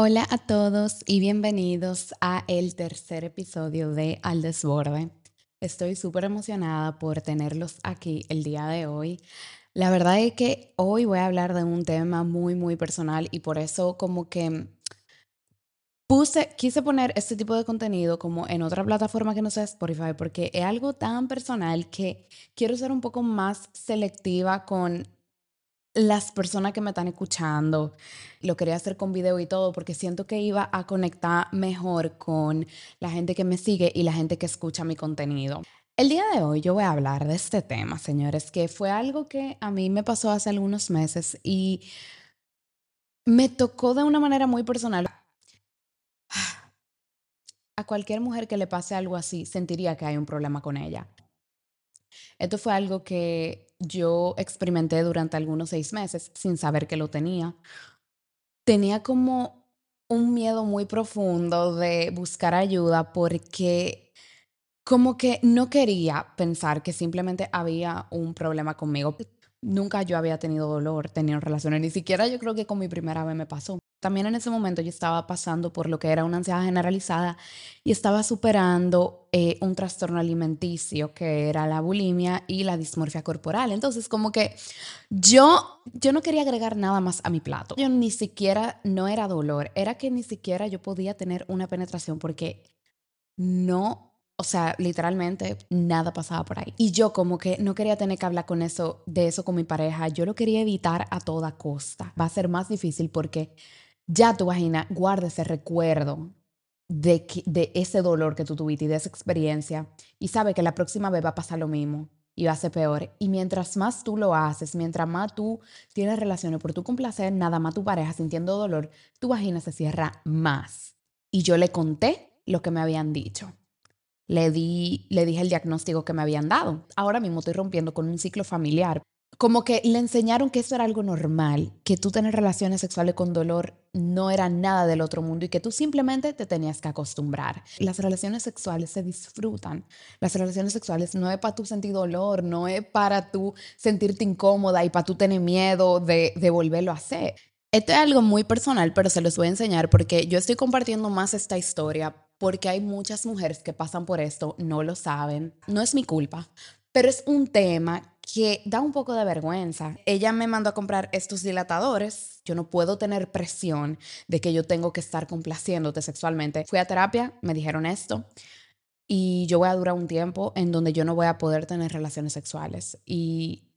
Hola a todos y bienvenidos a el tercer episodio de Al Desborde. Estoy súper emocionada por tenerlos aquí el día de hoy. La verdad es que hoy voy a hablar de un tema muy, muy personal y por eso como que puse, quise poner este tipo de contenido como en otra plataforma que no sea Spotify porque es algo tan personal que quiero ser un poco más selectiva con las personas que me están escuchando. Lo quería hacer con video y todo porque siento que iba a conectar mejor con la gente que me sigue y la gente que escucha mi contenido. El día de hoy yo voy a hablar de este tema, señores, que fue algo que a mí me pasó hace algunos meses y me tocó de una manera muy personal. A cualquier mujer que le pase algo así, sentiría que hay un problema con ella. Esto fue algo que yo experimenté durante algunos seis meses sin saber que lo tenía. Tenía como un miedo muy profundo de buscar ayuda porque como que no quería pensar que simplemente había un problema conmigo. Nunca yo había tenido dolor, tenido relaciones, ni siquiera yo creo que con mi primera vez me pasó. También en ese momento yo estaba pasando por lo que era una ansiedad generalizada y estaba superando eh, un trastorno alimenticio que era la bulimia y la dismorfia corporal. Entonces, como que yo, yo no quería agregar nada más a mi plato. Yo ni siquiera, no era dolor, era que ni siquiera yo podía tener una penetración porque no o sea, literalmente nada pasaba por ahí. Y yo como que no quería tener que hablar con eso, de eso con mi pareja. Yo lo quería evitar a toda costa. Va a ser más difícil porque ya tu vagina guarda ese recuerdo de, de ese dolor que tú tuviste y de esa experiencia y sabe que la próxima vez va a pasar lo mismo y va a ser peor. Y mientras más tú lo haces, mientras más tú tienes relaciones por tu complacer, nada más tu pareja sintiendo dolor, tu vagina se cierra más. Y yo le conté lo que me habían dicho. Le, di, le dije el diagnóstico que me habían dado. Ahora mismo estoy rompiendo con un ciclo familiar como que le enseñaron que eso era algo normal, que tú tener relaciones sexuales con dolor no era nada del otro mundo y que tú simplemente te tenías que acostumbrar. Las relaciones sexuales se disfrutan. Las relaciones sexuales no es para tú sentir dolor, no es para tú sentirte incómoda y para tú tener miedo de, de volverlo a hacer. Esto es algo muy personal, pero se los voy a enseñar porque yo estoy compartiendo más esta historia porque hay muchas mujeres que pasan por esto, no lo saben. No es mi culpa, pero es un tema que da un poco de vergüenza. Ella me mandó a comprar estos dilatadores. Yo no puedo tener presión de que yo tengo que estar complaciéndote sexualmente. Fui a terapia, me dijeron esto. Y yo voy a durar un tiempo en donde yo no voy a poder tener relaciones sexuales. Y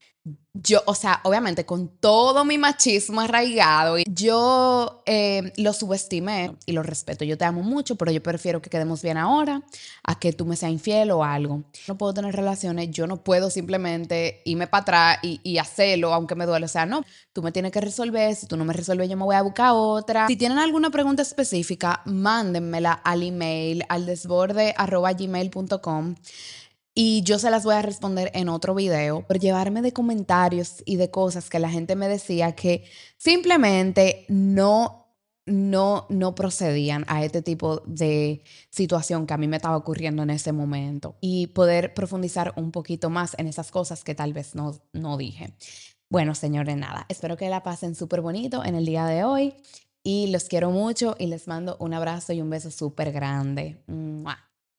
yo, o sea, obviamente con todo mi machismo arraigado, yo eh, lo subestimé y lo respeto. Yo te amo mucho, pero yo prefiero que quedemos bien ahora a que tú me seas infiel o algo. No puedo tener relaciones, yo no puedo simplemente irme para atrás y, y hacerlo, aunque me duele. O sea, no, tú me tienes que resolver. Si tú no me resuelves, yo me voy a buscar otra. Si tienen alguna pregunta específica, mándenmela al email al desborde y yo se las voy a responder en otro video por llevarme de comentarios y de cosas que la gente me decía que simplemente no, no, no procedían a este tipo de situación que a mí me estaba ocurriendo en ese momento y poder profundizar un poquito más en esas cosas que tal vez no, no dije. Bueno, señores, nada, espero que la pasen súper bonito en el día de hoy y los quiero mucho y les mando un abrazo y un beso súper grande.